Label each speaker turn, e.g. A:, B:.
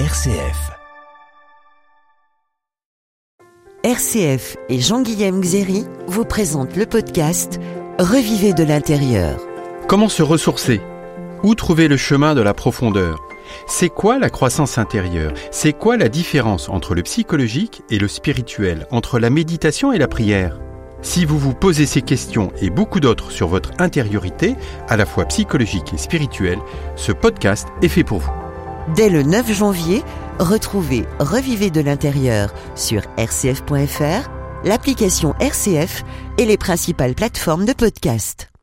A: RCF.
B: RCF et Jean-Guillaume Xéry vous présentent le podcast Revivez de l'intérieur.
C: Comment se ressourcer? Où trouver le chemin de la profondeur? C'est quoi la croissance intérieure? C'est quoi la différence entre le psychologique et le spirituel, entre la méditation et la prière? Si vous vous posez ces questions et beaucoup d'autres sur votre intériorité, à la fois psychologique et spirituelle, ce podcast est fait pour vous.
B: Dès le 9 janvier, retrouvez Revivez de l'intérieur sur rcf.fr, l'application RCF et les principales plateformes de podcast.